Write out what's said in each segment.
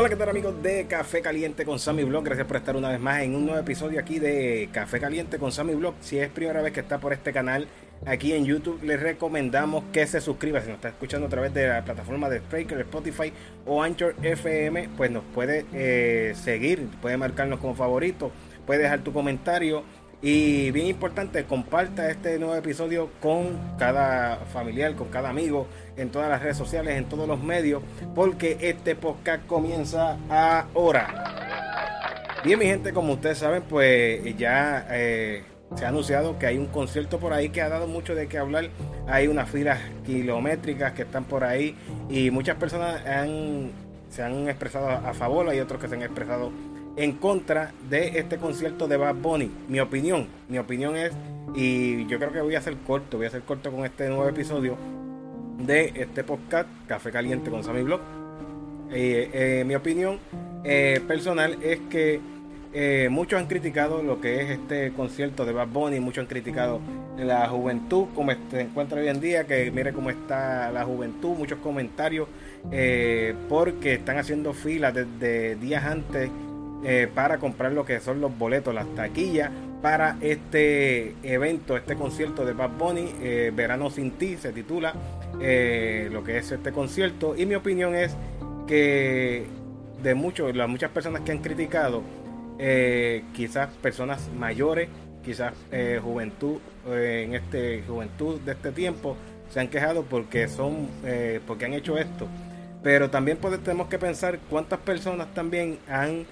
Hola, ¿qué tal amigos de Café Caliente con Sammy Blog? Gracias por estar una vez más en un nuevo episodio aquí de Café Caliente con Sammy Blog. Si es primera vez que está por este canal aquí en YouTube, les recomendamos que se suscriba. Si nos está escuchando a través de la plataforma de Spreaker, Spotify o Anchor FM, pues nos puede eh, seguir, puede marcarnos como favorito, puede dejar tu comentario y bien importante, comparta este nuevo episodio con cada familiar, con cada amigo, en todas las redes sociales, en todos los medios, porque este podcast comienza ahora. Bien, mi gente, como ustedes saben, pues ya eh, se ha anunciado que hay un concierto por ahí que ha dado mucho de qué hablar. Hay unas filas kilométricas que están por ahí y muchas personas se han expresado a favor, hay otros que se han expresado en contra de este concierto de Bad Bunny. Mi opinión, mi opinión es, y yo creo que voy a hacer corto, voy a hacer corto con este nuevo episodio de este podcast, Café Caliente con Sammy Blog. Eh, eh, mi opinión eh, personal es que muchos han criticado lo que es este concierto de Bad Bunny, muchos han criticado la juventud, como se encuentra hoy en día, que mire cómo está la juventud, muchos comentarios, porque están haciendo filas desde días antes eh, para comprar lo que son los boletos, las taquillas para este evento, este concierto de Bad Bunny, eh, Verano sin ti, se titula eh, lo que es este concierto. Y mi opinión es que de muchos, las muchas personas que han criticado, quizás personas mayores, quizás juventud en este juventud de este tiempo, se han quejado porque son, porque han hecho esto. Pero también tenemos que pensar cuántas personas también han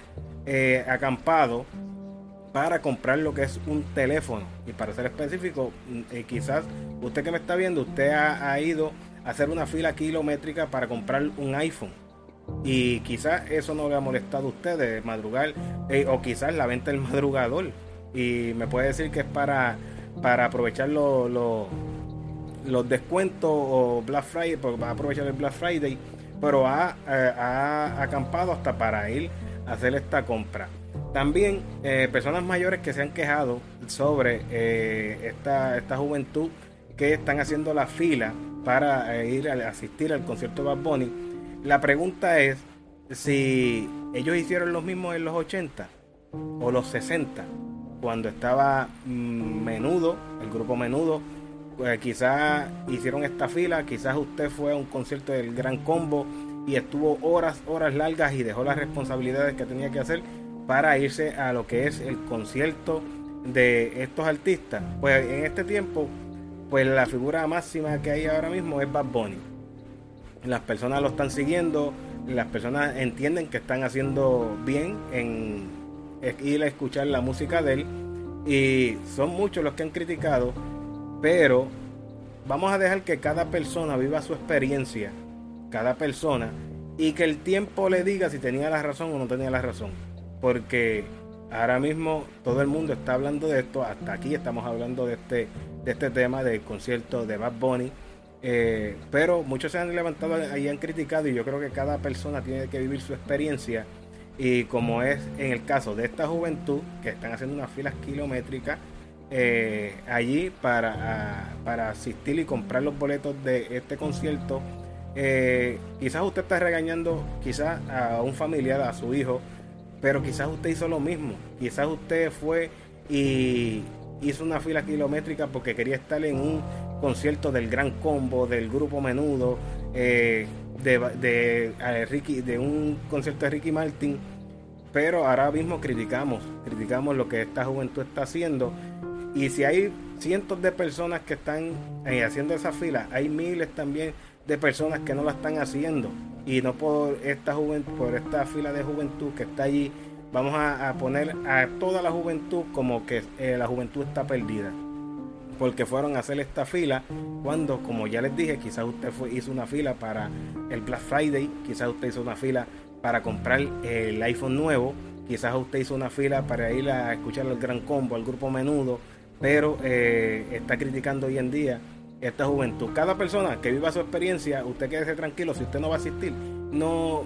eh, acampado para comprar lo que es un teléfono. Y para ser específico, mm, eh, quizás usted que me está viendo, usted ha, ido a hacer una fila kilométrica para comprar un iPhone. Y quizás eso no le ha molestado a usted de madrugar, eh, o quizás la venta del madrugador. Y me puede decir que es para, para aprovechar los descuentos o Black Friday, porque va a aprovechar el Black Friday, pero ha, ha acampado hasta para ir hacer esta compra. También eh, personas mayores que se han quejado sobre eh, esta, esta juventud que están haciendo la fila para eh, ir a asistir al concierto Bad Bunny. La pregunta es si ellos hicieron lo mismo en los 80 o los 60, cuando estaba mm, Menudo, el grupo Menudo, quizás hicieron esta fila, quizás usted fue a un concierto del Gran Combo y estuvo horas, horas largas y dejó las responsabilidades que tenía que hacer para irse a lo que es el concierto de estos artistas. Pues en este tiempo, pues la figura máxima que hay ahora mismo es Bad Bunny. Las personas lo están siguiendo, las personas entienden que están haciendo bien en ir a escuchar la música de él y son muchos los que han criticado, pero vamos a dejar que cada persona viva su experiencia cada persona y que el tiempo le diga si tenía la razón o no tenía la razón. Porque ahora mismo todo el mundo está hablando de esto, hasta aquí estamos hablando de este, de este tema del concierto de Bad Bunny. Eh, pero muchos se han levantado y han criticado y yo creo que cada persona tiene que vivir su experiencia y como es en el caso de esta juventud que están haciendo unas filas kilométricas eh, allí para, para asistir y comprar los boletos de este concierto eh, quizás usted está regañando quizás a un familiar, a su hijo, pero quizás usted hizo lo mismo. Quizás usted fue y hizo una fila kilométrica porque quería estar en un concierto del Gran Combo, del Grupo Menudo, eh, de, de, de un concierto de Ricky Martin. Pero ahora mismo criticamos, criticamos lo que esta juventud está haciendo. Y si hay cientos de personas que están eh, haciendo esa fila, hay miles también de personas que no la están haciendo y no por esta juventud, por esta fila de juventud que está allí, vamos a, poner a toda la juventud como que eh, la juventud está perdida. Porque fueron a hacer esta fila cuando, como ya les dije, quizás usted hizo una fila para el Black Friday, quizás usted hizo una fila para comprar el iPhone nuevo, quizás usted hizo una fila para ir a escuchar el gran combo, al grupo menudo, pero eh, está criticando hoy en día esta juventud. Cada persona que viva su experiencia, usted quédese tranquilo. Si usted no va a asistir, no.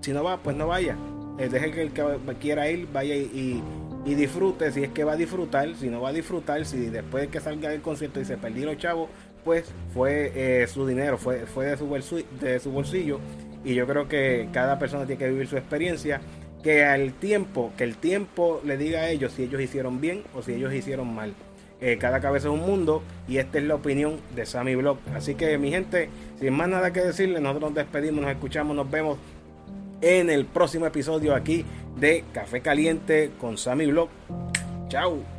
Si no va, pues no vaya. Eh, deje que el que quiera ir vaya y, disfrute. Si es que va a disfrutar, si no va a disfrutar, si después de que salga del concierto y se perdió los chavos, pues fue eh, su dinero, fue, fue de, su bolsillo, de su bolsillo y yo creo que cada persona tiene que vivir su experiencia que al tiempo, que el tiempo le diga a ellos si ellos hicieron bien o si ellos hicieron mal. Eh, cada cabeza es un mundo y esta es la opinión de Sammy Blog. Así que mi gente, sin más nada que decirle, nosotros nos despedimos, nos escuchamos, nos vemos en el próximo episodio aquí de Café Caliente con Sammy Blog. Chao.